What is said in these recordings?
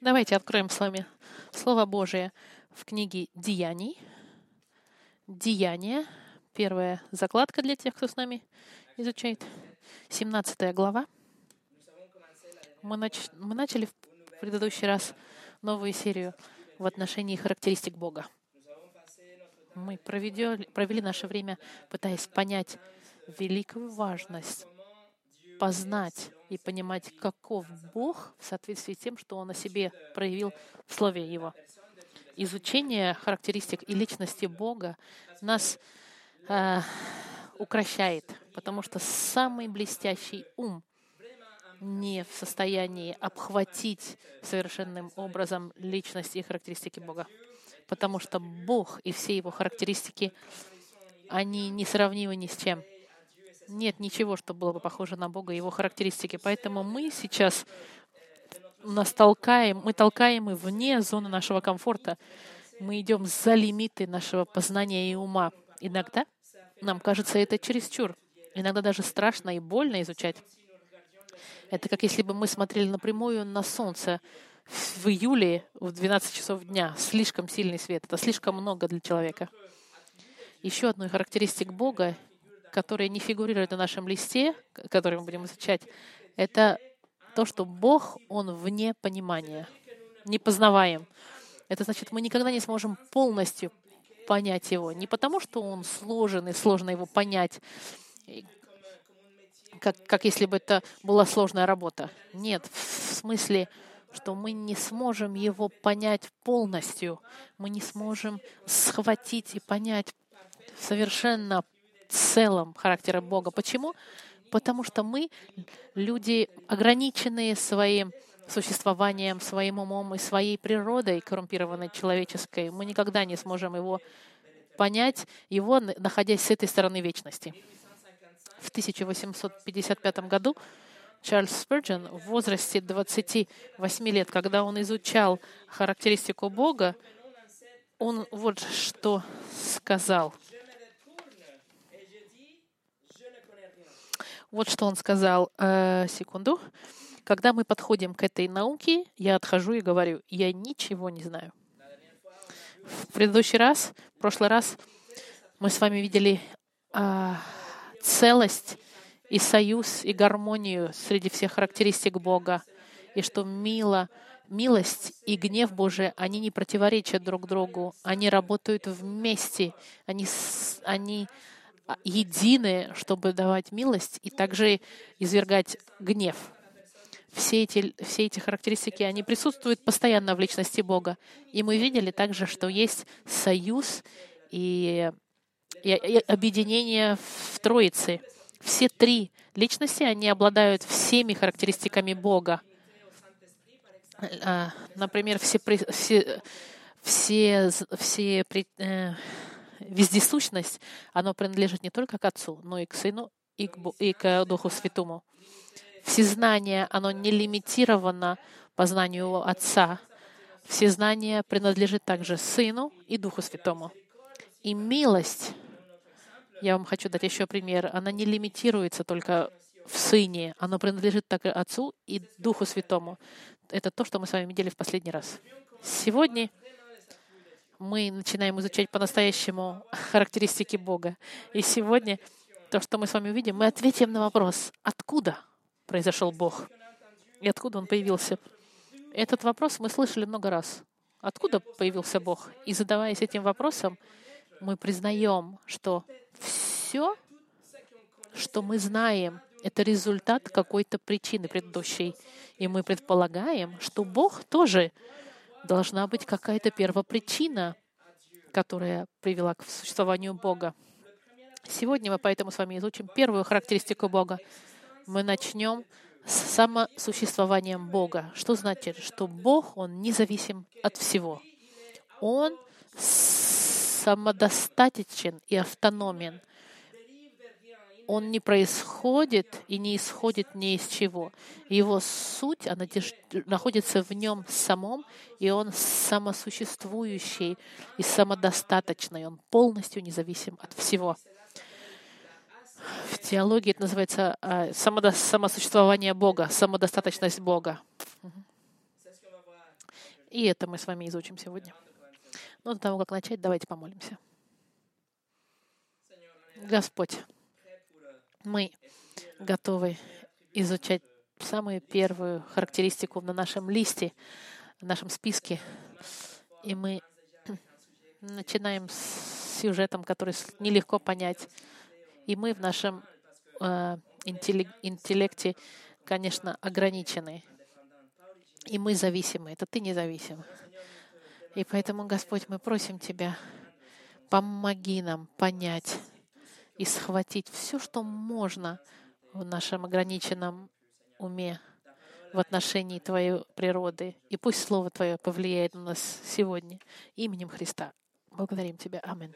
Давайте откроем с вами Слово Божие в книге Деяний. Деяния. Первая закладка для тех, кто с нами изучает. 17 глава. Мы, нач... Мы начали в предыдущий раз новую серию в отношении характеристик Бога. Мы проведели, провели наше время, пытаясь понять великую важность познать и понимать, каков Бог в соответствии с тем, что Он о себе проявил в Слове Его. Изучение характеристик и личности Бога нас э, укращает, потому что самый блестящий ум не в состоянии обхватить совершенным образом личность и характеристики Бога. Потому что Бог и все его характеристики, они не сравнимы ни с чем нет ничего, что было бы похоже на Бога и его характеристики. Поэтому мы сейчас нас толкаем, мы толкаем и вне зоны нашего комфорта. Мы идем за лимиты нашего познания и ума. Иногда нам кажется это чересчур. Иногда даже страшно и больно изучать. Это как если бы мы смотрели напрямую на солнце в июле в 12 часов дня. Слишком сильный свет. Это слишком много для человека. Еще одной характеристик Бога которые не фигурируют на нашем листе, который мы будем изучать, это то, что Бог, Он вне понимания, не познаваем. Это значит, мы никогда не сможем полностью понять Его. Не потому, что Он сложен и сложно Его понять, как, как если бы это была сложная работа. Нет, в смысле, что мы не сможем Его понять полностью. Мы не сможем схватить и понять совершенно целом характера Бога. Почему? Потому что мы люди, ограниченные своим существованием, своим умом и своей природой, коррумпированной человеческой. Мы никогда не сможем его понять, его, находясь с этой стороны вечности. В 1855 году Чарльз Спurgeon в возрасте 28 лет, когда он изучал характеристику Бога, он вот что сказал — Вот что он сказал. Э, секунду. Когда мы подходим к этой науке, я отхожу и говорю, я ничего не знаю. В предыдущий раз, в прошлый раз, мы с вами видели э, целость и союз, и гармонию среди всех характеристик Бога, и что мило, милость и гнев Божий, они не противоречат друг другу, они работают вместе, они, они едины, чтобы давать милость и также извергать гнев. Все эти, все эти характеристики, они присутствуют постоянно в личности Бога. И мы видели также, что есть союз и, и, и объединение в Троице. Все три личности, они обладают всеми характеристиками Бога. А, например, все, все, все, все э, вездесущность, оно принадлежит не только к Отцу, но и к Сыну, и к, и к Духу Святому. Всезнание, оно не лимитировано познанию Отца. Всезнание принадлежит также Сыну и Духу Святому. И милость, я вам хочу дать еще пример, она не лимитируется только в Сыне, она принадлежит также Отцу и Духу Святому. Это то, что мы с вами видели в последний раз. Сегодня мы начинаем изучать по-настоящему характеристики Бога. И сегодня то, что мы с вами увидим, мы ответим на вопрос, откуда произошел Бог и откуда Он появился. Этот вопрос мы слышали много раз. Откуда появился Бог? И задаваясь этим вопросом, мы признаем, что все, что мы знаем, это результат какой-то причины предыдущей. И мы предполагаем, что Бог тоже должна быть какая-то первопричина, которая привела к существованию Бога. Сегодня мы поэтому с вами изучим первую характеристику Бога. Мы начнем с самосуществованием Бога. Что значит? Что Бог, Он независим от всего. Он самодостаточен и автономен он не происходит и не исходит ни из чего. Его суть, она находится в нем самом, и он самосуществующий и самодостаточный. Он полностью независим от всего. В теологии это называется а, самосуществование Бога, самодостаточность Бога. И это мы с вами изучим сегодня. Но до того, как начать, давайте помолимся. Господь, мы готовы изучать самую первую характеристику на нашем листе, в нашем списке. И мы начинаем с сюжетом, который нелегко понять. И мы в нашем э, интеллекте, конечно, ограничены. И мы зависимы. Это ты независим. И поэтому, Господь, мы просим Тебя, помоги нам понять и схватить все, что можно в нашем ограниченном уме в отношении Твоей природы. И пусть Слово Твое повлияет на нас сегодня. Именем Христа. Благодарим Тебя. Аминь.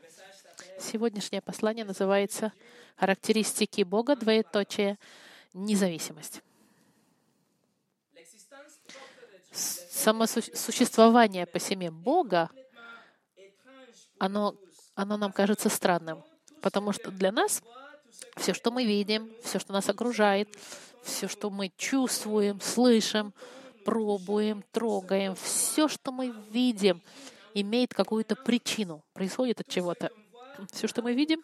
Сегодняшнее послание называется «Характеристики Бога, двоеточие, независимость». Самосуществование по себе Бога, оно, оно нам кажется странным, потому что для нас все, что мы видим, все, что нас окружает, все, что мы чувствуем, слышим, пробуем, трогаем, все, что мы видим, имеет какую-то причину, происходит от чего-то. Все, что мы видим,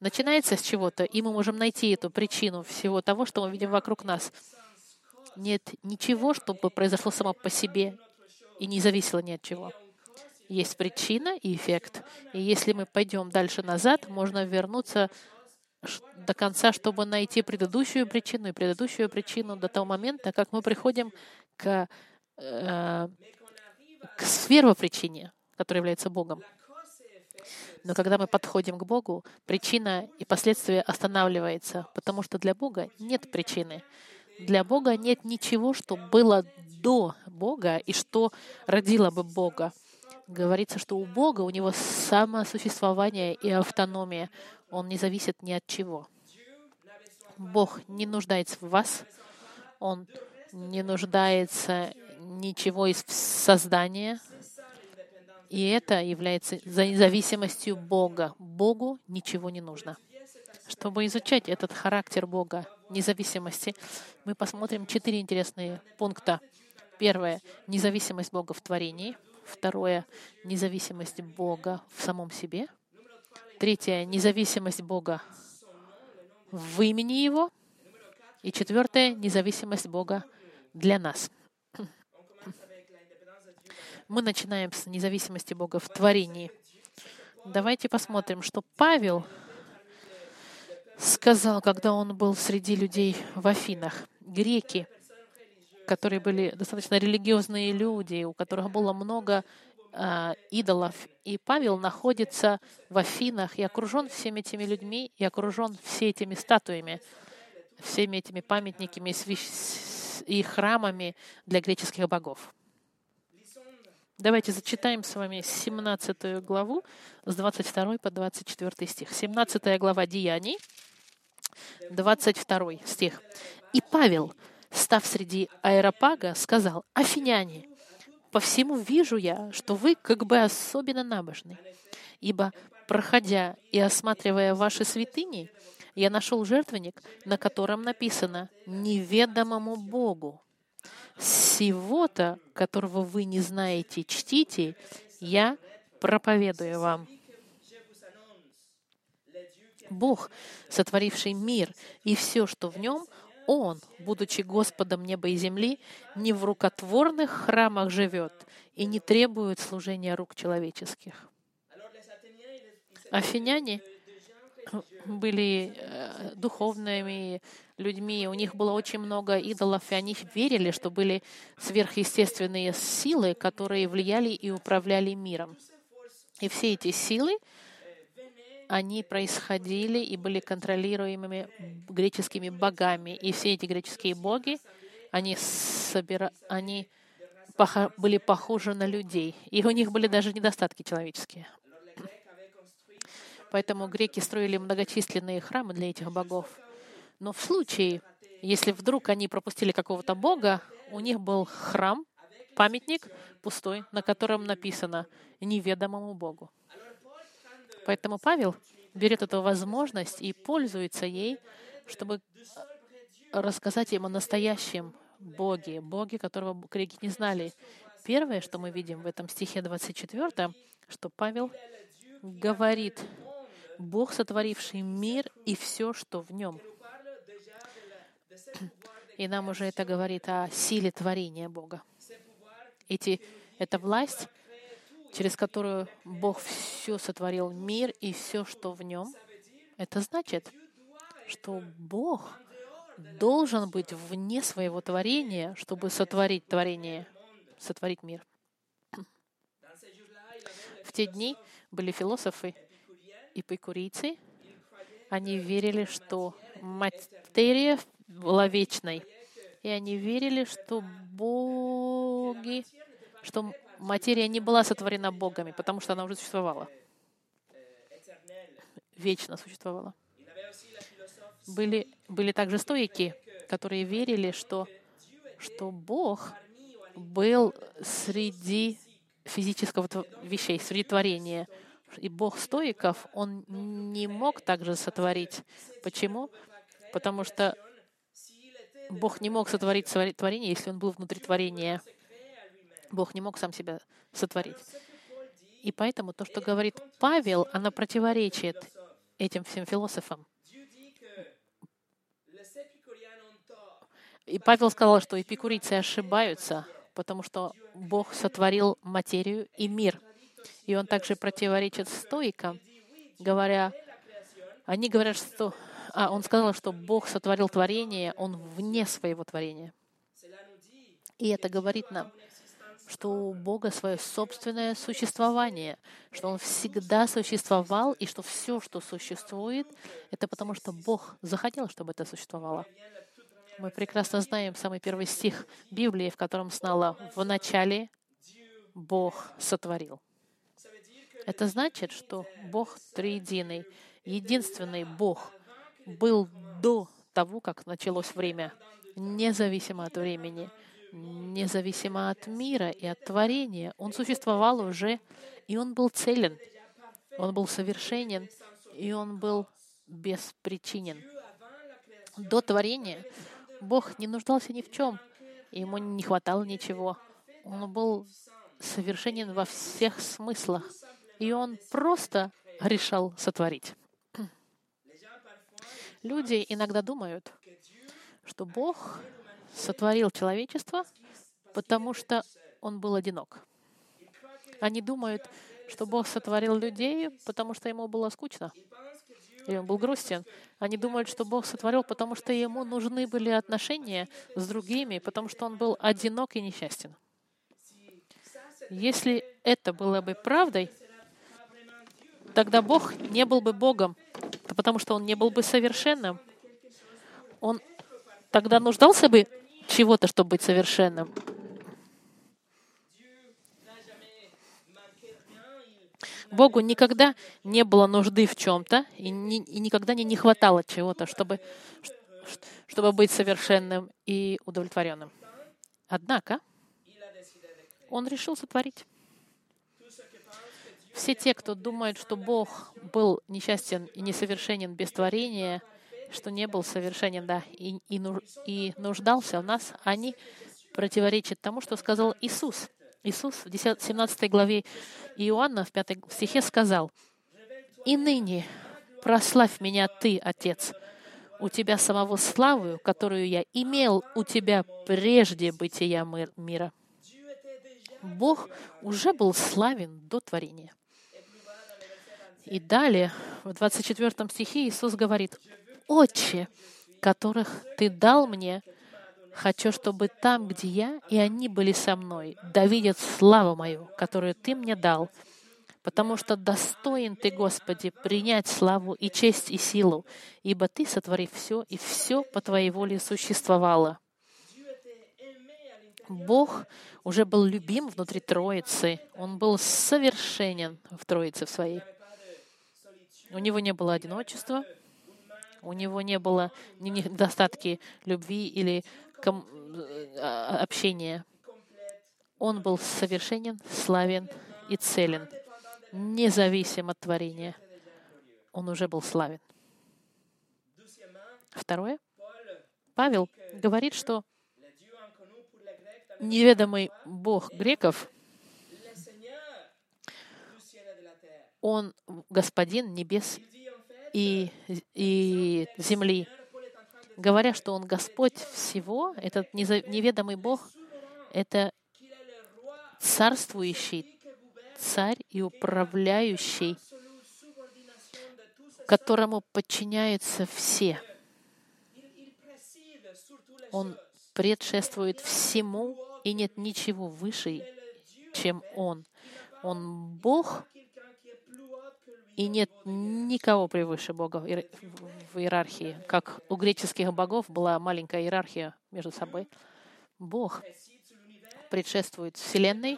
начинается с чего-то, и мы можем найти эту причину всего того, что мы видим вокруг нас. Нет ничего, чтобы произошло само по себе и не зависело ни от чего. Есть причина и эффект. И если мы пойдем дальше назад, можно вернуться до конца, чтобы найти предыдущую причину и предыдущую причину до того момента, как мы приходим к, э, к первопричине, которая является Богом. Но когда мы подходим к Богу, причина и последствия останавливается, потому что для Бога нет причины. Для Бога нет ничего, что было до Бога и что родило бы Бога. Говорится, что у Бога, у него самосуществование и автономия. Он не зависит ни от чего. Бог не нуждается в вас. Он не нуждается ничего из создания. И это является зависимостью Бога. Богу ничего не нужно. Чтобы изучать этот характер Бога, независимости, мы посмотрим четыре интересные пункта. Первое — независимость Бога в творении. Второе — независимость Бога в самом себе. Третье — независимость Бога в имени Его. И четвертое — независимость Бога для нас. Мы начинаем с независимости Бога в творении. Давайте посмотрим, что Павел сказал, когда он был среди людей в Афинах. Греки, которые были достаточно религиозные люди, у которых было много э, идолов. И Павел находится в Афинах и окружен всеми этими людьми, и окружен все этими статуями, всеми этими памятниками и храмами для греческих богов. Давайте зачитаем с вами 17 главу с 22 по 24 стих. 17 глава Деяний, 22 стих. «И Павел, став среди аэропага, сказал, «Афиняне, по всему вижу я, что вы как бы особенно набожны, ибо, проходя и осматривая ваши святыни, я нашел жертвенник, на котором написано «Неведомому Богу». Сего-то, которого вы не знаете, чтите, я проповедую вам. Бог, сотворивший мир и все, что в нем, Он, будучи Господом неба и земли, не в рукотворных храмах живет и не требует служения рук человеческих. Афиняне были э, духовными людьми, у них было очень много идолов, и они верили, что были сверхъестественные силы, которые влияли и управляли миром. И все эти силы они происходили и были контролируемыми греческими богами. И все эти греческие боги, они, собира... они пох... были похожи на людей. И у них были даже недостатки человеческие. Поэтому греки строили многочисленные храмы для этих богов. Но в случае, если вдруг они пропустили какого-то бога, у них был храм, памятник пустой, на котором написано «неведомому Богу». Поэтому Павел берет эту возможность и пользуется ей, чтобы рассказать им о настоящем боги, боги, которого греки не знали. Первое, что мы видим в этом стихе 24, что Павел говорит, Бог, сотворивший мир и все, что в нем. И нам уже это говорит о силе творения Бога. Эти, эта власть, через которую Бог все сотворил, мир и все, что в нем, это значит, что Бог должен быть вне своего творения, чтобы сотворить творение, сотворить мир. В те дни были философы и эпикурийцы. Они верили, что материя была вечной. И они верили, что боги, что материя не была сотворена богами, потому что она уже существовала. Вечно существовала. Были, были также стоики, которые верили, что, что Бог был среди физического вещей, среди творения. И Бог стоиков, он не мог также сотворить. Почему? Потому что Бог не мог сотворить творение, если он был внутри творения. Бог не мог сам себя сотворить. И поэтому то, что говорит Павел, оно противоречит этим всем философам. И Павел сказал, что эпикурийцы ошибаются, потому что Бог сотворил материю и мир. И он также противоречит стоикам, говоря, они говорят, что... А, он сказал, что Бог сотворил творение, он вне своего творения. И это говорит нам, что у Бога свое собственное существование, что Он всегда существовал, и что все, что существует, это потому, что Бог захотел, чтобы это существовало. Мы прекрасно знаем самый первый стих Библии, в котором снало «В начале Бог сотворил». Это значит, что Бог триединый, единственный Бог был до того, как началось время, независимо от времени, независимо от мира и от творения. Он существовал уже, и он был целен, он был совершенен, и он был беспричинен. До творения Бог не нуждался ни в чем, ему не хватало ничего. Он был совершенен во всех смыслах, и он просто решал сотворить. Люди иногда думают, что Бог сотворил человечество, потому что он был одинок. Они думают, что Бог сотворил людей, потому что ему было скучно и он был грустен. Они думают, что Бог сотворил, потому что ему нужны были отношения с другими, потому что он был одинок и несчастен. Если это было бы правдой, тогда Бог не был бы Богом, потому что он не был бы совершенным. Он тогда нуждался бы чего-то, чтобы быть совершенным. Богу никогда не было нужды в чем-то, и, ни, и никогда не, не хватало чего-то, чтобы, чтобы быть совершенным и удовлетворенным. Однако он решил сотворить. Все те, кто думает, что Бог был несчастен и несовершенен без творения, что не был совершенен, да, и, и, и нуждался в нас, они противоречат тому, что сказал Иисус. Иисус в 10, 17 главе Иоанна в 5 стихе сказал, «И ныне прославь меня Ты, Отец, у Тебя самого славу, которую я имел у Тебя прежде бытия мира». Бог уже был славен до творения. И далее, в 24 стихе Иисус говорит, «Отче, которых Ты дал мне, Хочу, чтобы там, где я, и они были со мной, да видят славу мою, которую Ты мне дал, потому что достоин Ты, Господи, принять славу и честь и силу, ибо Ты, сотворив все, и все по Твоей воле существовало. Бог уже был любим внутри Троицы. Он был совершенен в Троице в своей. У него не было одиночества, у него не было недостатки любви или а, общения. Он был совершенен, славен и целен, независим от творения. Он уже был славен. Второе. Павел говорит, что неведомый Бог греков. Он Господин небес и, и земли. Говоря, что Он Господь всего, этот неведомый Бог — это царствующий царь и управляющий, которому подчиняются все. Он предшествует всему, и нет ничего выше, чем Он. Он Бог, и нет никого превыше Бога в иер- в иерархии. Как у греческих богов была маленькая иерархия между собой. Бог предшествует Вселенной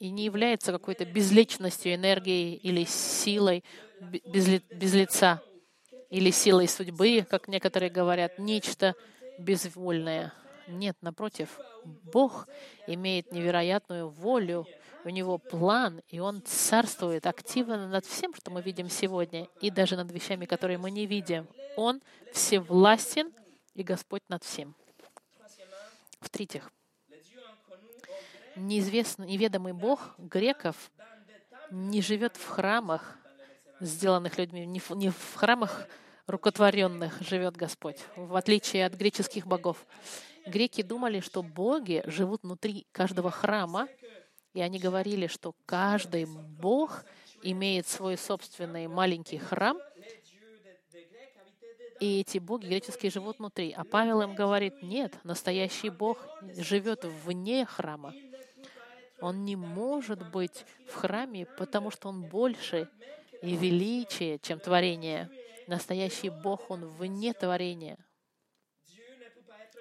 и не является какой-то безличностью, энергией или силой бе- без, ли- без лица, или силой судьбы, как некоторые говорят, нечто безвольное. Нет, напротив, Бог имеет невероятную волю, у него план, и он царствует активно над всем, что мы видим сегодня, и даже над вещами, которые мы не видим. Он всевластен и Господь над всем. В-третьих, неизвестный, неведомый Бог греков не живет в храмах, сделанных людьми, не в храмах рукотворенных живет Господь, в отличие от греческих богов. Греки думали, что боги живут внутри каждого храма, и они говорили, что каждый бог имеет свой собственный маленький храм, и эти боги греческие живут внутри. А Павел им говорит, нет, настоящий Бог живет вне храма. Он не может быть в храме, потому что он больше и величие, чем творение. Настоящий Бог, он вне творения.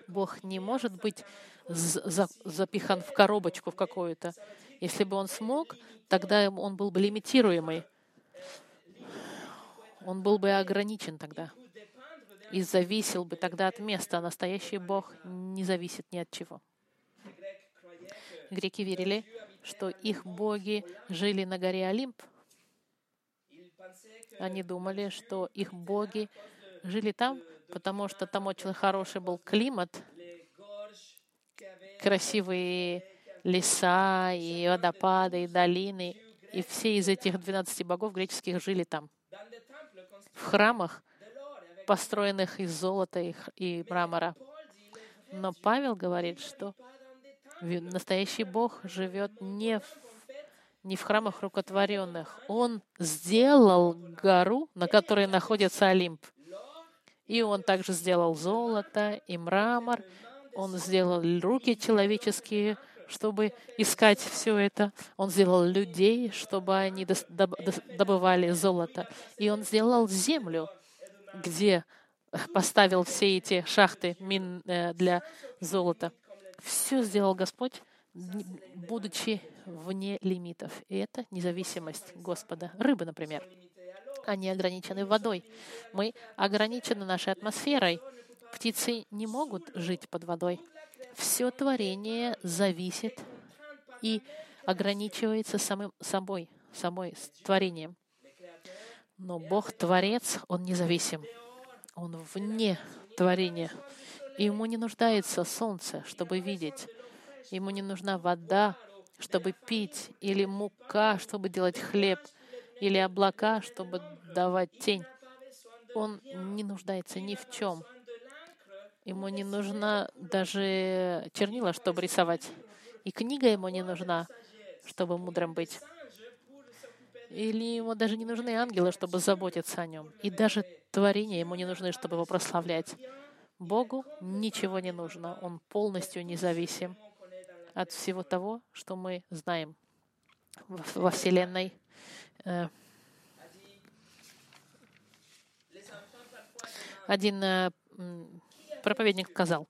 Бог не может быть запихан в коробочку в какую-то. Если бы он смог, тогда он был бы лимитируемый. Он был бы ограничен тогда и зависел бы тогда от места. А настоящий Бог не зависит ни от чего. Греки верили, что их боги жили на горе Олимп. Они думали, что их боги жили там, потому что там очень хороший был климат, красивые леса и водопады, и долины. И все из этих 12 богов греческих жили там, в храмах, построенных из золота и мрамора. Но Павел говорит, что настоящий Бог живет не в, не в храмах рукотворенных. Он сделал гору, на которой находится Олимп. И он также сделал золото и мрамор. Он сделал руки человеческие, чтобы искать все это. Он сделал людей, чтобы они добывали золото. И он сделал землю, где поставил все эти шахты мин э, для золота. Все сделал Господь, будучи вне лимитов. И это независимость Господа. Рыбы, например, они ограничены водой. Мы ограничены нашей атмосферой. Птицы не могут жить под водой. Все творение зависит и ограничивается самым собой, самой творением. Но Бог Творец, Он независим. Он вне творения. И ему не нуждается солнце, чтобы видеть. Ему не нужна вода, чтобы пить, или мука, чтобы делать хлеб, или облака, чтобы давать тень. Он не нуждается ни в чем. Ему не нужна даже чернила, чтобы рисовать. И книга ему не нужна, чтобы мудрым быть. Или ему даже не нужны ангелы, чтобы заботиться о нем. И даже творения ему не нужны, чтобы его прославлять. Богу ничего не нужно. Он полностью независим от всего того, что мы знаем во Вселенной. Э, Один э, проповедник сказал,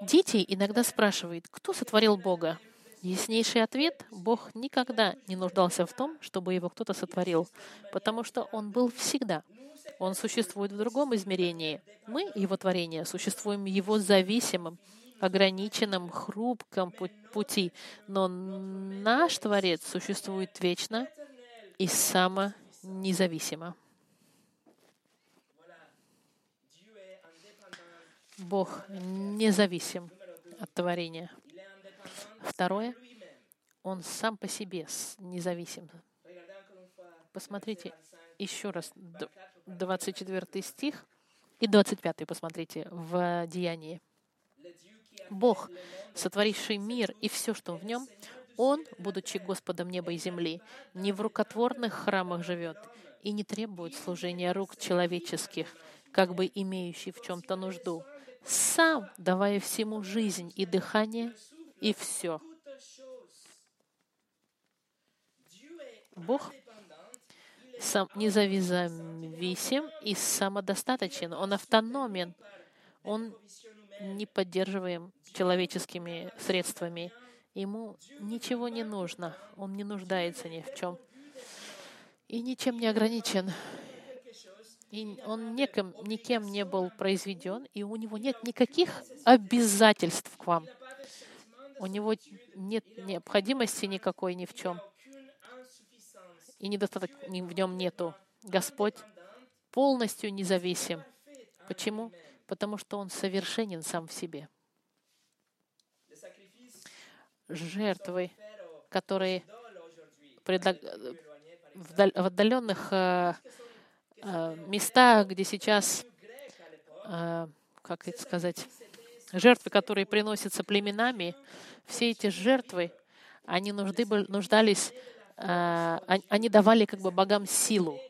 дети иногда спрашивают, кто сотворил Бога? Яснейший ответ — Бог никогда не нуждался в том, чтобы его кто-то сотворил, потому что Он был всегда. Он существует в другом измерении. Мы, Его творение, существуем Его зависимом, ограниченном, хрупком пу- пути. Но наш Творец существует вечно и само Бог независим от творения. Второе. Он сам по себе независим. Посмотрите 25, еще раз д- 24 стих и 25 посмотрите в Деянии. Бог, сотворивший мир и все, что в нем, Он, будучи Господом неба и земли, не в рукотворных храмах живет и не требует служения рук человеческих, как бы имеющий в чем-то нужду, сам давая всему жизнь и дыхание и все. Бог сам независим и самодостаточен. Он автономен. Он не поддерживаем человеческими средствами. Ему ничего не нужно. Он не нуждается ни в чем. И ничем не ограничен. И он никем, никем не был произведен, и у него нет никаких обязательств к вам. У него нет необходимости никакой ни в чем, и недостаток в нем нету. Господь полностью независим. Почему? Потому что Он совершенен сам в себе. Жертвы, которые par в отдаленных э, местах, где сейчас, э, как это сказать, жертвы, которые приносятся племенами, все эти жертвы, они нужды, нуждались, э, он- они давали как бы богам силу.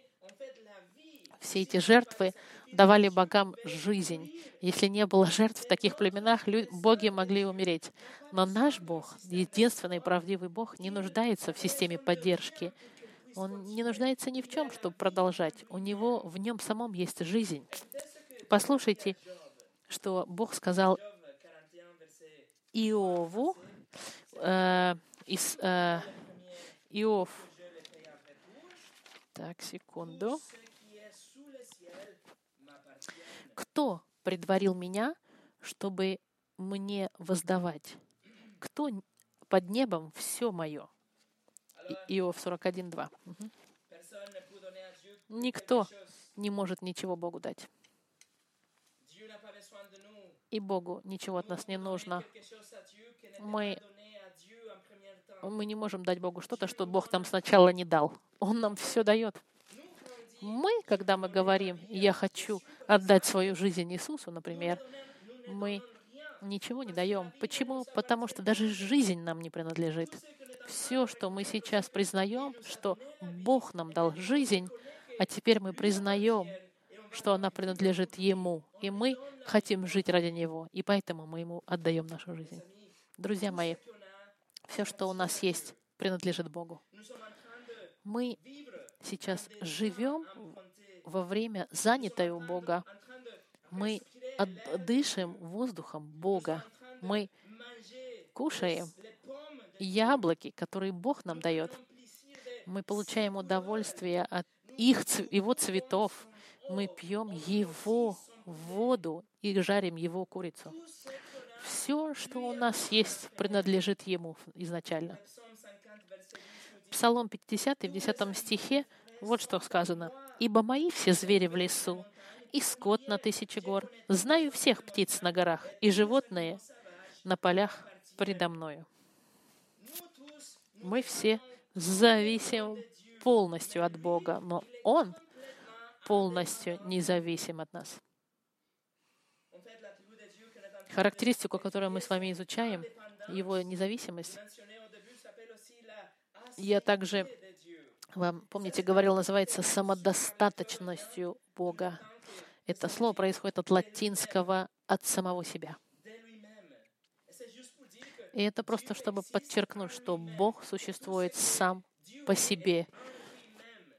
Все эти жертвы давали богам жизнь. Если не было жертв в таких племенах, боги могли умереть. Но наш Бог, единственный правдивый Бог, не нуждается в системе поддержки. Он не нуждается ни в чем, чтобы продолжать. У него в нем самом есть жизнь. Послушайте, что Бог сказал Job 41, verset Иову, э, из, э, Иов, так, секунду. Кто предварил меня, чтобы мне воздавать? Кто под небом все мое? Иов 41.2. Мгм. Personne ne peut donner à Dieu Никто не может ничего Богу дать. И Богу ничего от нас не нужно. Мы, мы не можем дать Богу что-то, что Бог нам сначала не дал. Он нам все дает. Мы, когда мы говорим, я хочу отдать свою жизнь Иисусу, например, мы ничего не даем. Почему? Потому что даже жизнь нам не принадлежит. Все, что мы сейчас признаем, что Бог нам дал жизнь, а теперь мы признаем, что она принадлежит Ему, и мы хотим жить ради Него, и поэтому мы Ему отдаем нашу жизнь. Друзья мои, все, что у нас есть, принадлежит Богу. Мы сейчас живем во время занятое у Бога. Мы дышим воздухом Бога. Мы кушаем яблоки, которые Бог нам дает. Мы получаем удовольствие от их, его цветов. Мы пьем его воду и жарим его курицу. Все, что у нас есть, принадлежит ему изначально. Psaume 50, verset 10 nous dit Псалом 50 в 10 стихе вот что сказано. «Ибо мои все звери в лесу, и скот на тысячи гор. Знаю всех птиц на горах, и животные на полях предо мною». Мы все зависим полностью от Бога, но Он полностью независим от нас. Характеристику, которую мы с вами изучаем, его независимость, я также, вам помните, говорил, называется самодостаточностью Бога. Это слово происходит от латинского «от самого себя». И это просто чтобы подчеркнуть, что Бог существует сам по себе,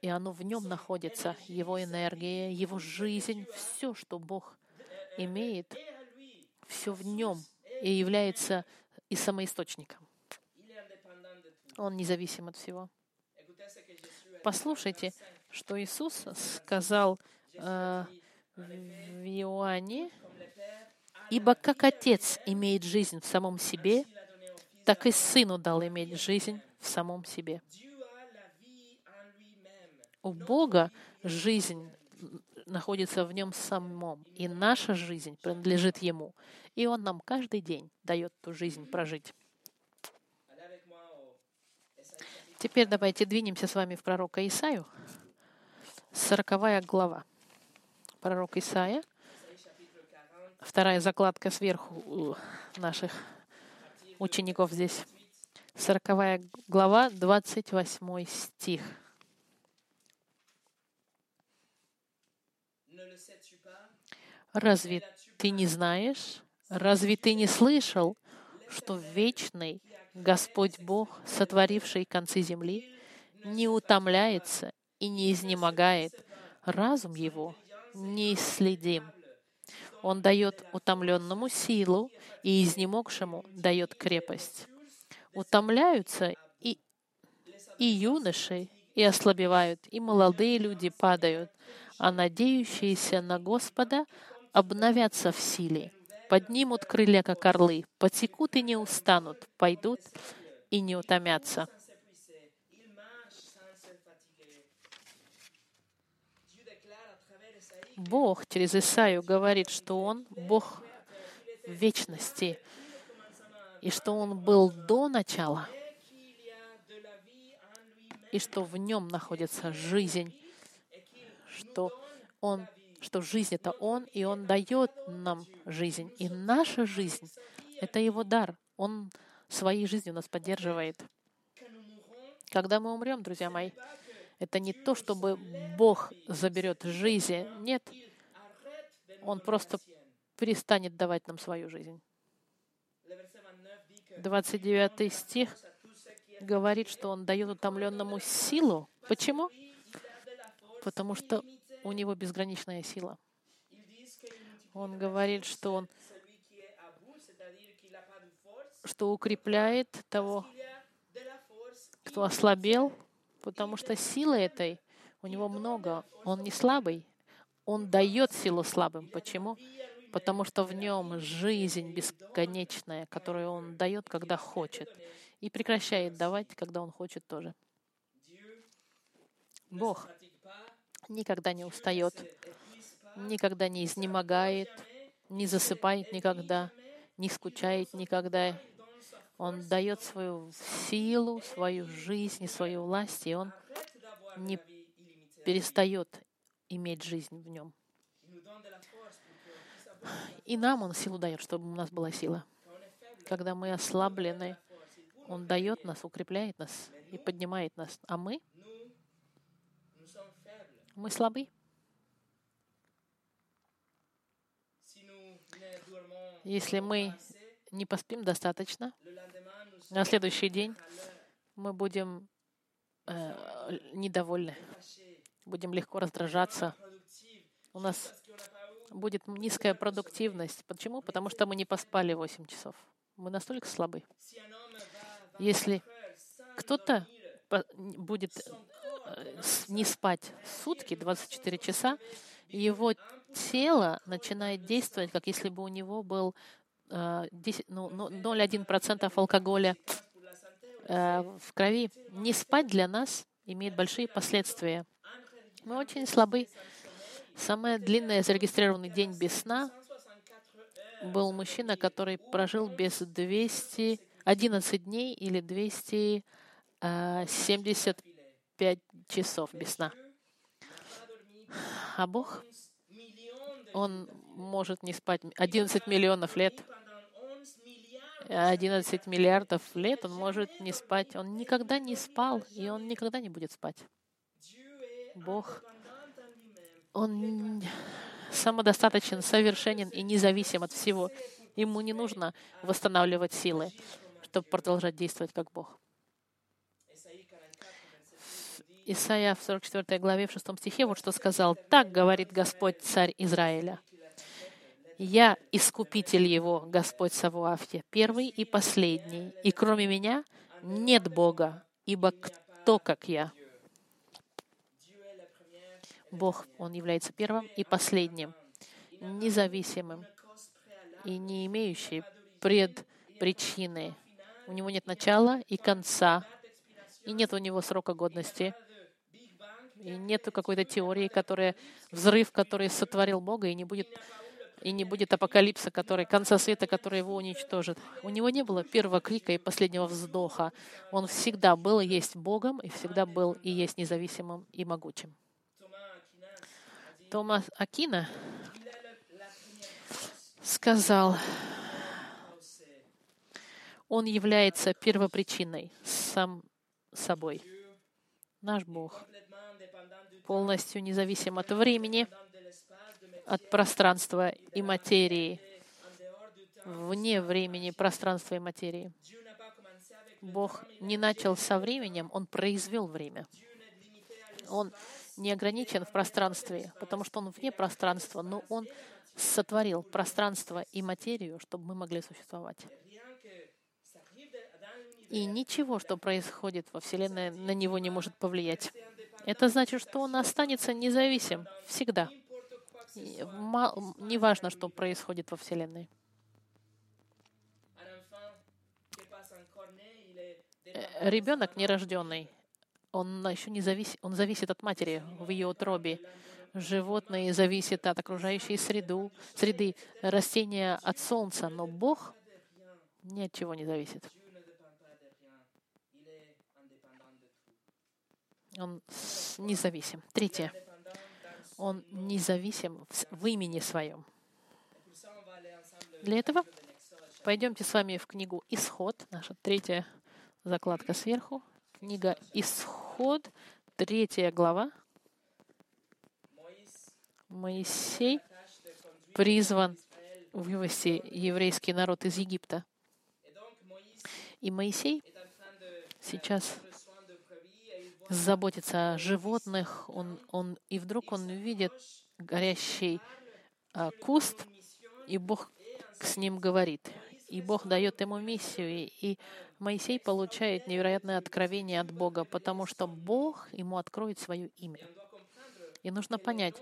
и оно в нем находится, его энергия, его жизнь, все, что Бог имеет, все в нем и является и самоисточником. Он независим от всего. Послушайте, что Иисус сказал э, в Иоанне, «Ибо как Отец имеет жизнь в самом себе, так и Сыну дал иметь жизнь в самом себе». У Бога жизнь, находится в нем самом, и наша жизнь принадлежит ему. И он нам каждый день дает ту жизнь прожить. Теперь давайте двинемся с вами в пророка Исаию, сороковая глава. Пророк Исаия, 40, вторая закладка сверху наших учеников здесь. Сороковая глава, 28 стих. Разве ты не знаешь, разве ты не слышал, что вечный Господь Бог, сотворивший концы земли, не утомляется и не изнемогает, разум его неисследим. Он дает утомленному силу, и изнемогшему дает крепость. Утомляются и, и юноши, и ослабевают, и молодые люди падают, а надеющиеся на Господа обновятся в силе, поднимут крылья, как орлы, потекут и не устанут, пойдут и не утомятся. Бог через Исаию говорит, что Он Бог вечности, и что Он был до начала, и что в Нем находится жизнь, что Он, что жизнь — это Он, и Он дает нам жизнь. И наша жизнь — это Его дар. Он своей жизнью нас поддерживает. Когда мы умрем, друзья мои, это не то, чтобы Бог заберет жизнь. Нет, Он просто перестанет давать нам свою жизнь. Le verset 29 dit que 29 стих говорит, что Он дает утомленному силу. Почему? Потому что у Него безграничная сила. Он говорит, что Он что укрепляет того, кто ослабел, потому что силы этой у него много. Он не слабый. Он дает силу слабым. Почему? Потому что в нем жизнь бесконечная, которую он дает, когда хочет, и прекращает давать, когда он хочет тоже. Бог никогда не устает, никогда не изнемогает, не засыпает никогда, не скучает никогда. Он дает свою силу, свою жизнь и свою власть, и он не перестает иметь жизнь в нем. И нам Он силу дает, чтобы у нас была сила. Когда мы ослаблены, Он дает нас, укрепляет нас и поднимает нас. А мы, мы слабы. Если мы не поспим достаточно, на следующий день мы будем э, недовольны, будем легко раздражаться. У нас будет низкая продуктивность. Почему? Потому что мы не поспали 8 часов. Мы настолько слабы. Если 24 heures sans кто-то будет э, не спать сутки, 24 часа, его тело начинает действовать, как если бы у него был 10, ну, ну, 0,1% алкоголя pour la santé, э, в крови. Не спать для нас имеет большие последствия. Мы очень слабы. Самый длинный зарегистрированный день без сна 164 heures, был мужчина, который прожил без 211 дней или 275 часов без сна. А Бог, Он может не спать 11 миллионов лет, pendant 11 milliards. 11 миллиардов лет Он может не спать. Он никогда не спал, и Он никогда не будет спать. Бог. Он самодостаточен, совершенен и независим от всего. Ему не нужно восстанавливать силы, чтобы продолжать действовать как Бог. Ésaïe 44, verset 10 dit Исайя в 44 главе в 6 стихе вот что сказал. «Так говорит Господь, царь Израиля. Я искупитель его, Господь Савуафья, первый и последний, и кроме меня нет Бога, ибо кто как я?» Бог, Он является первым и последним, независимым и не имеющий предпричины. У него нет начала и конца, и нет у него срока годности. И нету какой-то теории, которая взрыв, который сотворил Бога, и не будет и не будет апокалипса, который, конца света, который его уничтожит. У него не было первого крика и последнего вздоха. Он всегда был и есть Богом, и всегда был и есть независимым и могучим. Томас Акина сказал, он является первопричиной сам собой. Наш Бог полностью независим от времени, от пространства и материи, вне времени, пространства и материи. Бог не начал со временем, Он произвел время. Он не ограничен в пространстве, потому что Он вне пространства, но Он сотворил пространство и материю, чтобы мы могли существовать. И ничего, что происходит во Вселенной, на него не может повлиять. Это значит, что он останется независим всегда. Неважно, что происходит во Вселенной. Э, Ребенок нерожденный, он еще не зависит, он зависит от матери в ее утробе. Животные зависят от окружающей среду, среды, растения от солнца, но Бог ни от чего не зависит. Он независим. Третье. Он независим в, имени своем. Для этого пойдемте с вами в книгу «Исход», наша третья закладка сверху. Книга «Исход», третья глава. Моисей призван вывести еврейский народ из Египта. И Моисей сейчас заботится о животных, он, он, и вдруг он видит горящий а, куст, и Бог с ним говорит. И Бог дает ему миссию, и, и Моисей получает невероятное откровение от Бога, потому что Бог ему откроет свое имя. И нужно понять,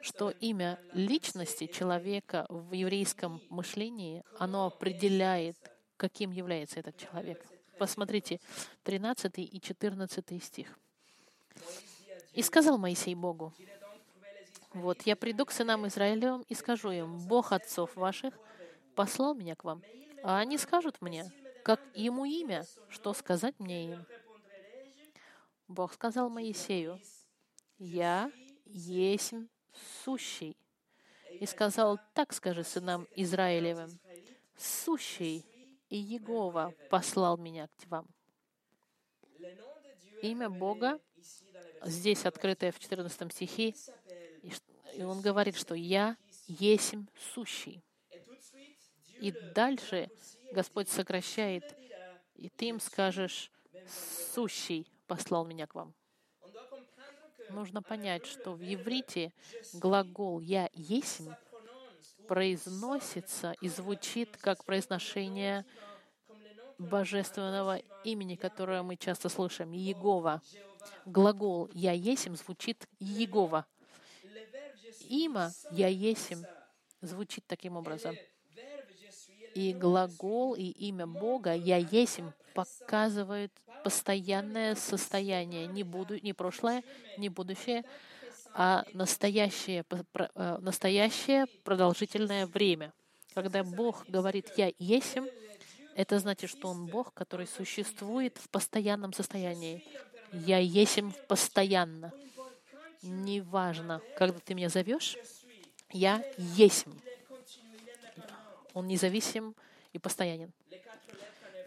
что имя личности человека в еврейском мышлении, оно определяет, каким является этот человек. Посмотрите, 13 и 14 стих. «И сказал Моисей Богу, вот я приду к сынам Израилевым и скажу им, Бог отцов ваших послал меня к вам. А они скажут мне, как ему имя, что сказать мне им. Бог сказал Моисею, я есть сущий. И сказал, так скажи сынам Израилевым, сущий и Егова послал меня к вам. Имя Бога здесь открытое в 14 стихе, и он говорит, что «Я есть сущий». И дальше Господь сокращает, и ты им скажешь, «Сущий послал меня к вам». Нужно понять, что в иврите глагол «я есть» prononce произносится и звучит как произношение божественного имени, которое мы часто слышим, Иегова. Глагол «я есим» звучит suis. Имя «я есим» звучит таким образом. И глагол, и имя Бога «я есим» показывают постоянное состояние, не, буду, не прошлое, не будущее, а настоящее, э, настоящее продолжительное время. Когда Бог говорит «я есим», это значит, что Он Бог, который существует в постоянном состоянии. «Я есим» постоянно. Неважно, когда ты меня зовешь, «я есим». Он независим и постоянен.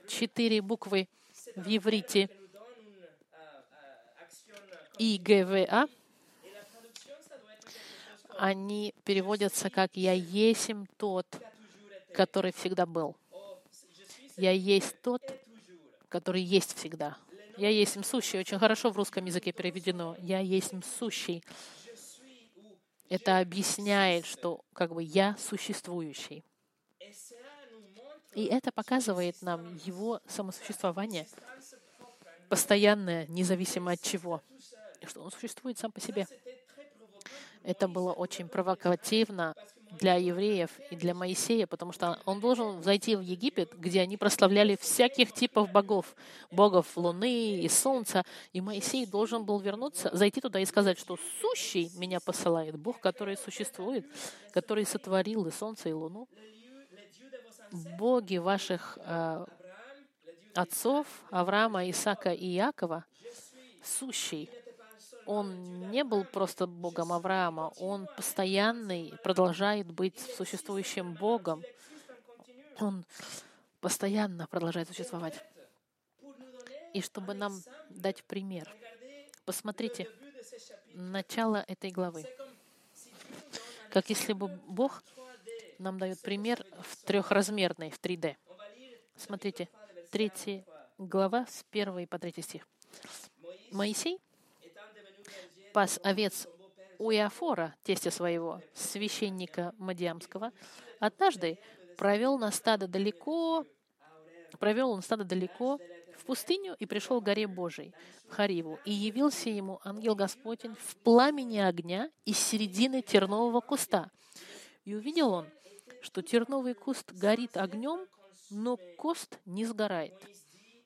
Четыре буквы в иврите nous donnent une euh, euh, action. euh, И, Г, В, А, Et la traduction, ça doit être quelque chose comme они переводятся как «Я есим тот, toujours été. который всегда был». «Я есть тот, который есть всегда». «Я есть сущий» очень хорошо в русском языке переведено. «Я есть сущий». Suis ou. Это объясняет, что как бы я существующий. И это показывает нам его самосуществование, постоянное, независимо от чего, что он существует сам по себе. Это было очень провокативно для евреев и для Моисея, потому что он должен зайти в Египет, где они прославляли всяких типов богов, богов луны и солнца, и Моисей должен был вернуться, зайти туда и сказать, что сущий меня посылает, Бог, который существует, который сотворил и солнце, и луну, боги ваших э, отцов, Авраама, Исаака и Иакова, сущий, он не был просто Богом Авраама, он постоянный, продолжает быть существующим Богом. Он постоянно продолжает существовать. И чтобы нам дать пример, посмотрите начало этой главы. Как если бы Бог нам дает пример в трехразмерной, в 3D. Смотрите, третья глава с 1 по 3 стих. Моисей пас овец у Иофора, тестя своего, священника Мадиамского, однажды провел на стадо далеко, провел он стадо далеко в пустыню и пришел к горе Божией, в Хариву, и явился ему ангел Господень в пламени огня из середины тернового куста. И увидел он, что терновый куст горит огнем, но куст не сгорает.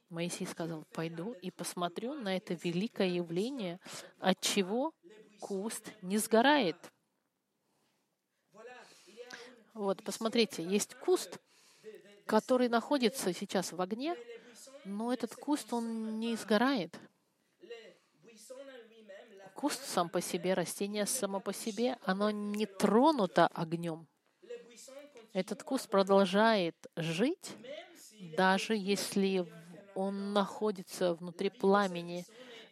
Моисей сказал, пойду и посмотрю на это великое явление, от чего куст не сгорает. Вот, посмотрите, есть куст, который находится сейчас в огне, но этот куст, он не сгорает. Куст сам по себе, растение само по себе, оно не тронуто огнем. Этот куст продолжает жить, даже если он находится внутри пламени.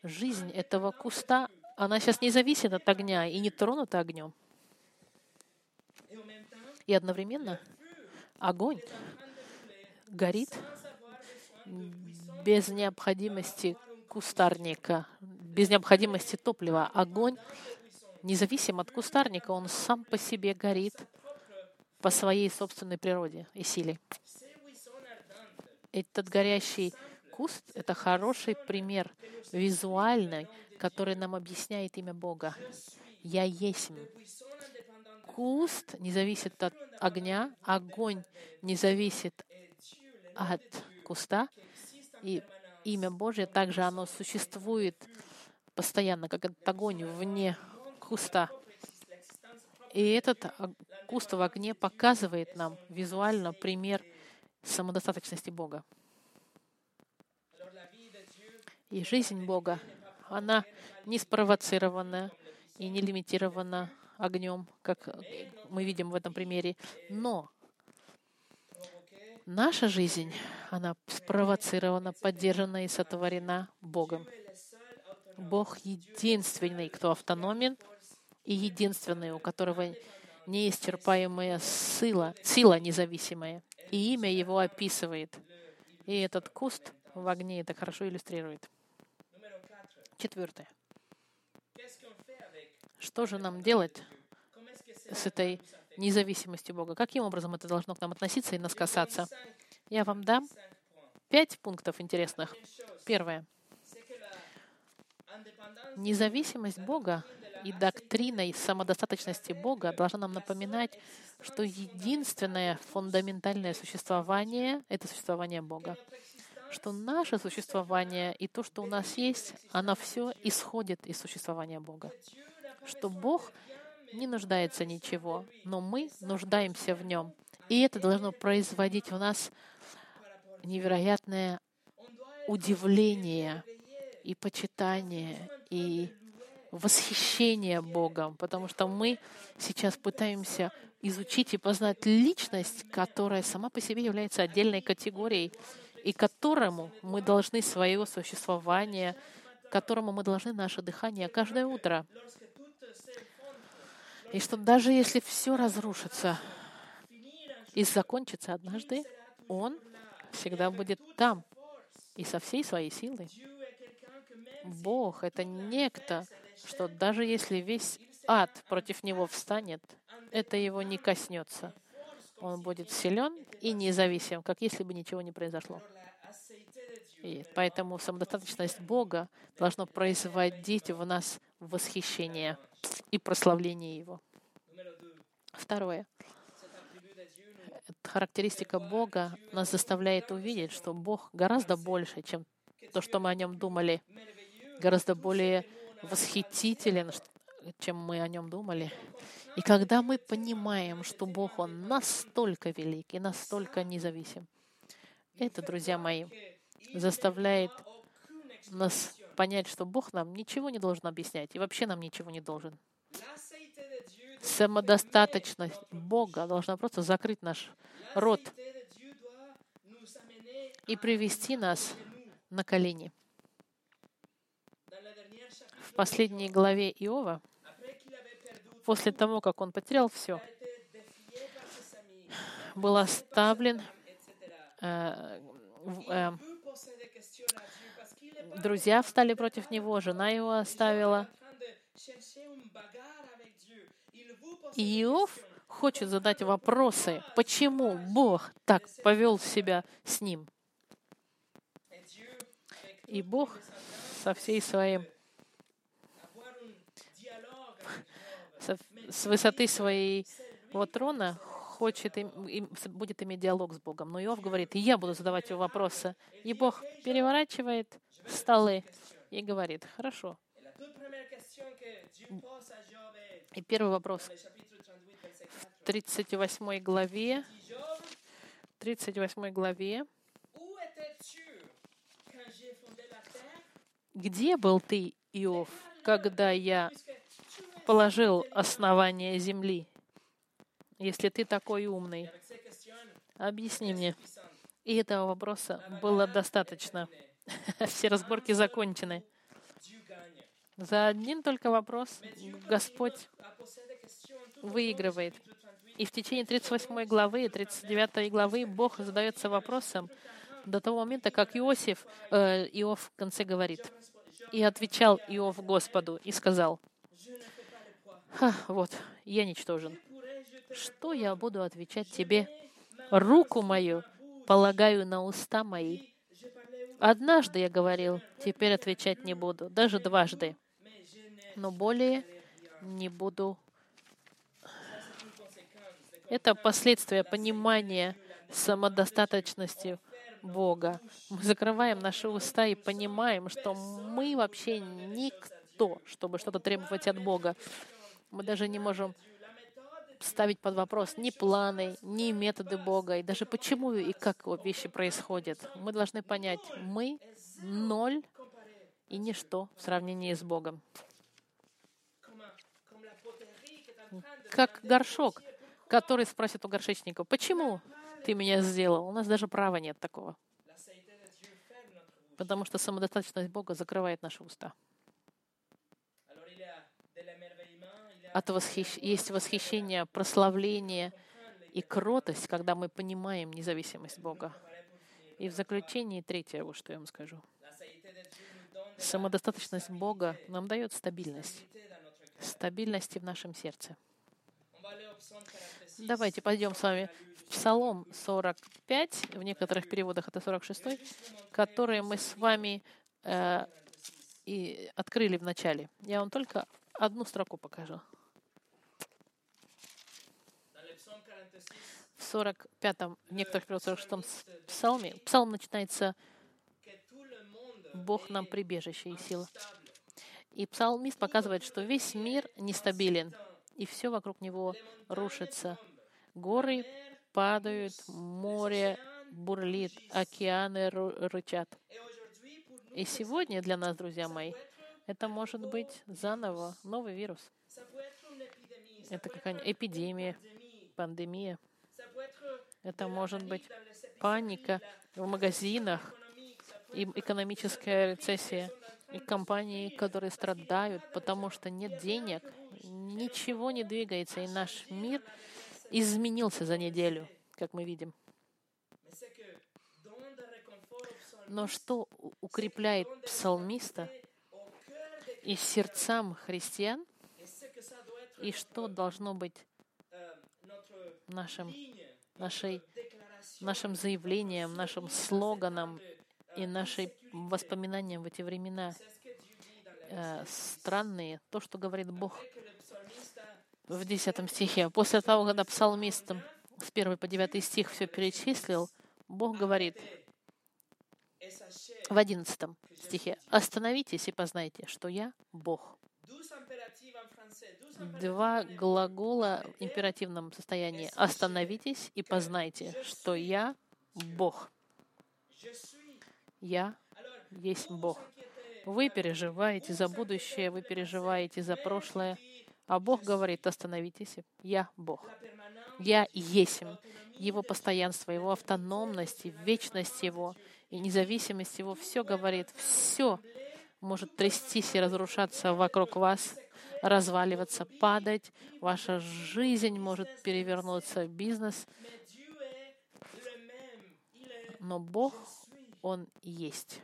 Жизнь этого куста, она сейчас не зависит от огня и не тронута огнем. И одновременно огонь горит без необходимости кустарника, без необходимости топлива. Огонь независим от кустарника, он сам по себе горит по своей собственной природе и силе. Этот горящий куст — это хороший пример визуальный, который нам объясняет имя Бога. «Я есть». Куст не зависит от огня, огонь не зависит от куста, и имя Божье также оно существует постоянно, как этот огонь вне куста. И этот куст в огне показывает нам визуально пример самодостаточности Бога. И жизнь Бога, она не спровоцирована и не лимитирована огнем, как мы видим в этом примере. Но наша жизнь, она спровоцирована, поддержана и сотворена Богом. Бог единственный, кто автономен, и единственный, у которого неисчерпаемая сила, сила независимая. И имя его описывает. И этот куст в огне это хорошо иллюстрирует. Четвертое. Что же нам делать с этой независимостью Бога? Каким образом это должно к нам относиться и нас касаться? Я вам дам пять пунктов интересных. Первое. Независимость Бога и доктрина самодостаточности Бога должна нам напоминать, что единственное фундаментальное существование — это существование Бога что наше существование и то, что у нас есть, оно все исходит из существования Бога. Что Бог не нуждается ничего, но мы нуждаемся в Нем. И это должно производить у нас невероятное удивление и почитание, и восхищение Богом, потому что мы сейчас пытаемся изучить и познать личность, которая сама по себе является отдельной категорией, и которому мы должны своего существования, которому мы должны наше дыхание каждое утро. И что даже если все разрушится и закончится однажды, Он всегда будет там и со всей своей силой. Бог — это некто, что даже если весь ад против него встанет, это его не коснется. Он будет силен и независим, как если бы ничего не произошло. И поэтому самодостаточность Бога должна производить в нас восхищение и прославление Его. Второе. характеристика Бога нас заставляет увидеть, что Бог гораздо больше, чем то, что мы о нем думали, гораздо более восхитителен, чем мы о нем думали. И когда мы понимаем, что Бог, Он настолько велик и настолько независим, это, друзья мои, заставляет нас понять, что Бог нам ничего не должен объяснять и вообще нам ничего не должен. Самодостаточность Бога должна просто закрыть наш рот и привести нас на колени. В последней главе Иова, после того, как он потерял все, был оставлен, э, э, друзья встали против него, жена его оставила. Иов хочет задать вопросы, почему Бог так повел себя с ним. И Бог со всей своим, с высоты своего трона хочет будет иметь диалог с Богом. Но Иов говорит, я буду задавать ему вопросы. И Бог переворачивает столы и говорит, хорошо. И первый вопрос dans le chapitre 38, verset 4. в 38 главе, Dit Job, 38 главе, где был ты, Иов, когда я положил основание земли? Если ты такой умный, объясни мне. И этого вопроса было достаточно. Все разборки закончены. За один только вопрос Господь выигрывает. chapitre 38. И в течение 38 главы и 39 главы Бог задается вопросом до того момента, как Иосиф, э, Иов в конце говорит, «И отвечал Иов Господу и сказал, «Ха, вот, я ничтожен. Что я буду отвечать тебе? Руку мою полагаю на уста мои. Однажды я говорил, теперь отвечать не буду, даже дважды, но более не буду Это последствия понимания самодостаточности Бога. Мы закрываем наши уста и понимаем, что мы вообще никто, чтобы что-то требовать от Бога. Мы даже не можем ставить под вопрос ни планы, ни методы Бога, и даже почему и как вещи происходят. Мы должны понять, мы ноль и ничто в сравнении с Богом. Как горшок, который спросит у горшечника, почему ты меня сделал? У нас даже права нет такого. Потому что самодостаточность Бога закрывает наши уста. От восхищ... Есть восхищение, прославление и кротость, когда мы понимаем независимость Бога. И в заключении третье, вот что я вам скажу. Самодостаточность Бога нам дает стабильность. Стабильности в нашем сердце. On va aller au psaume 46. Давайте пойдем с вами в Псалом 45, в некоторых переводах это 46, который мы с вами э, и открыли в начале. Я вам только одну строку покажу. Dans le psaume 46, В 45-м, в некоторых переводах 46 псалме, псалм начинается «Бог нам прибежище и сила». И псалмист показывает, что весь мир нестабилен, и все вокруг него рушится. Горы падают, море бурлит, океаны рычат. И сегодня для нас, друзья мои, это может быть заново новый вирус. Это какая-нибудь эпидемия, пандемия. Это может быть паника в магазинах, и экономическая рецессия, и компании, которые страдают, потому что нет денег, ничего не двигается, и наш мир изменился за неделю, как мы видим. Но что укрепляет псалмиста и сердцам христиан, и что должно быть нашим, нашей, нашим заявлением, нашим слоганом и нашим воспоминанием в эти времена э, странные, то, что говорит Бог в 10 стихе. После того, когда псалмист с 1 по 9 стих все перечислил, Бог говорит в 11 стихе, «Остановитесь и познайте, что я Бог». Два глагола в императивном состоянии. «Остановитесь и познайте, что я Бог». Я есть Бог. Вы переживаете за будущее, вы переживаете за прошлое, а Бог говорит, остановитесь, я Бог. Я есмь. Его постоянство, Его автономность, вечность Его, и независимость Его, все говорит, все может трястись и разрушаться вокруг вас, разваливаться, падать, ваша жизнь может перевернуться, бизнес, но Бог. Он есть,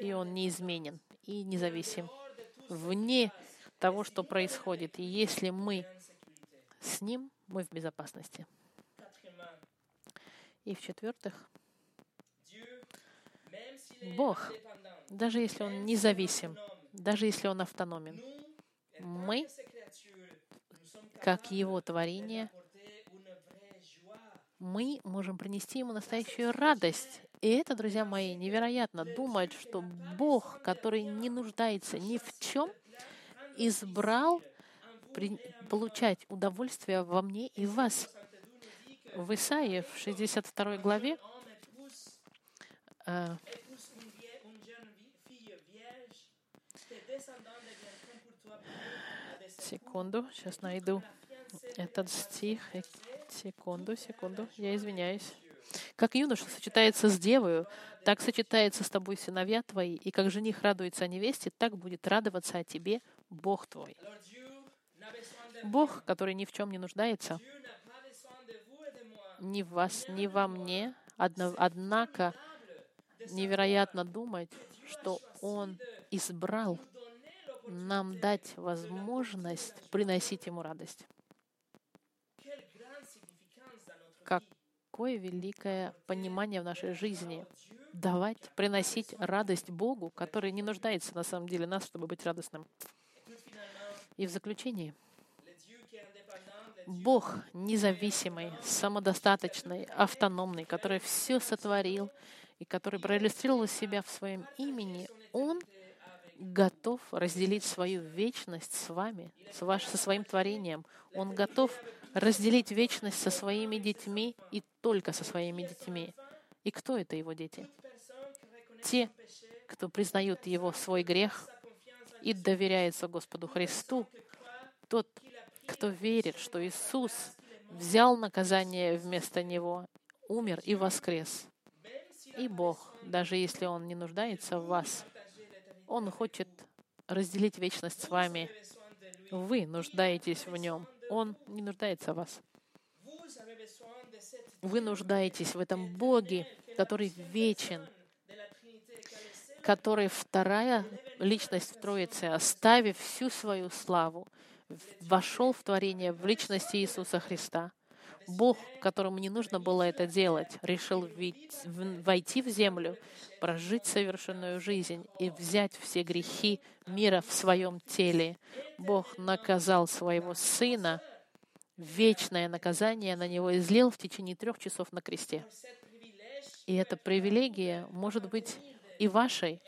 и Он неизменен и независим. вне того, что происходит. И если мы с Ним, мы в безопасности. И в-четвертых, Бог, даже если Он независим, даже если Он автономен, мы, как Его творение, мы можем принести Ему настоящую радость. И это, друзья мои, невероятно думать, что Бог, который не нуждается ни в чем, избрал при- получать удовольствие во мне и в вас. 72 nous dit que В Исаии, в 62 главе, секунду, сейчас найду этот стих. Э, Секунду, секунду, я извиняюсь. Как юноша сочетается с девою, так сочетается с тобой сыновья твои, и как жених радуется о невесте, так будет радоваться о тебе Бог твой. Бог, который ни в чем не нуждается, ни в вас, ни во мне, однако невероятно думать, что Он избрал. Нам дать возможность приносить Ему радость. Какое великое понимание в нашей жизни давать, приносить радость Богу, который не нуждается на самом деле нас, чтобы быть радостным. И в заключении, Бог независимый, самодостаточный, автономный, который все сотворил и который проиллюстрировал себя в своем имени, Он готов разделить свою вечность с вами, с ваш, со своим творением. Он готов разделить вечность со своими детьми и только со своими детьми. И кто это его дети? Те, кто признают его свой грех и доверяется Господу Христу, тот, кто верит, что Иисус взял наказание вместо него, умер и воскрес. И Бог, даже если Он не нуждается в вас, Он хочет разделить вечность с вами. Вы нуждаетесь в Нем. Он не нуждается в вас. Вы нуждаетесь в этом Боге, который вечен, который вторая личность в Троице, оставив всю свою славу, вошел в творение в личности Иисуса Христа. Бог, которому не нужно было это делать, решил войти в землю, прожить совершенную жизнь и взять все грехи мира в своем теле. Бог наказал своего Сына, вечное наказание на него излил в течение трех часов на кресте. И эта привилегия может быть и вашей.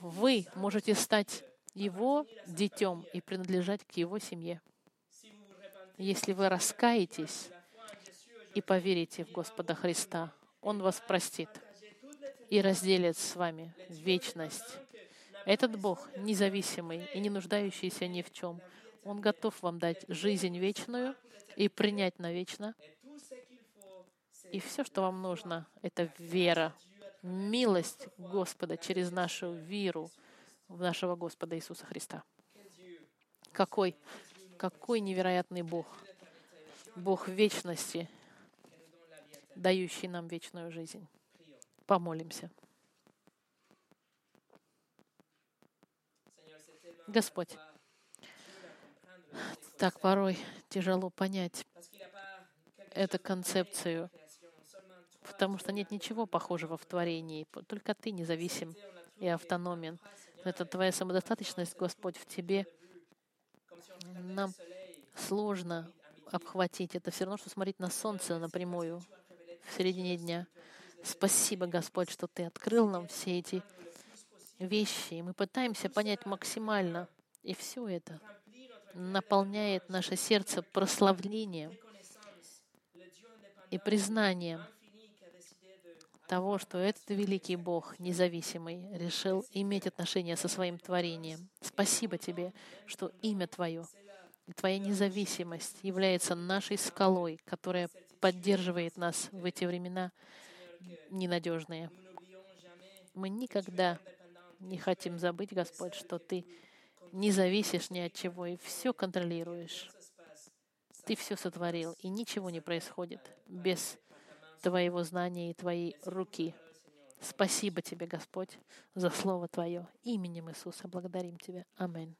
Вы можете стать его детем и принадлежать к его семье. Если вы раскаетесь и поверите в Господа Христа, Он вас простит и разделит с вами вечность. Этот Бог независимый и не нуждающийся ни в чем. Он готов вам дать жизнь вечную и принять навечно. И все, что вам нужно, это вера, милость Господа через нашу веру в нашего Господа Иисуса Христа. Какой, какой невероятный Бог. Бог вечности, дающий нам вечную жизнь. Помолимся. Господь, так порой тяжело понять эту концепцию, потому что нет ничего похожего в творении. Только Ты независим и автономен. Это Твоя самодостаточность, Господь, в Тебе Нам сложно обхватить. Это все равно, что смотреть на солнце напрямую в середине дня. Спасибо, Господь, что Ты открыл нам все эти вещи, и мы пытаемся понять максимально. И все это наполняет наше сердце прославлением и признанием того, что этот великий Бог, независимый, решил иметь отношение со своим творением. Спасибо Тебе, что имя Твое Твоя независимость является нашей скалой, которая поддерживает нас в эти времена ненадежные. Мы никогда не хотим забыть, Господь, что Ты не зависишь ни от чего и все контролируешь. Ты все сотворил, и ничего не происходит без Твоего знания и Твоей руки. Спасибо Тебе, Господь, за Слово Твое. Именем Иисуса благодарим Тебя. Аминь.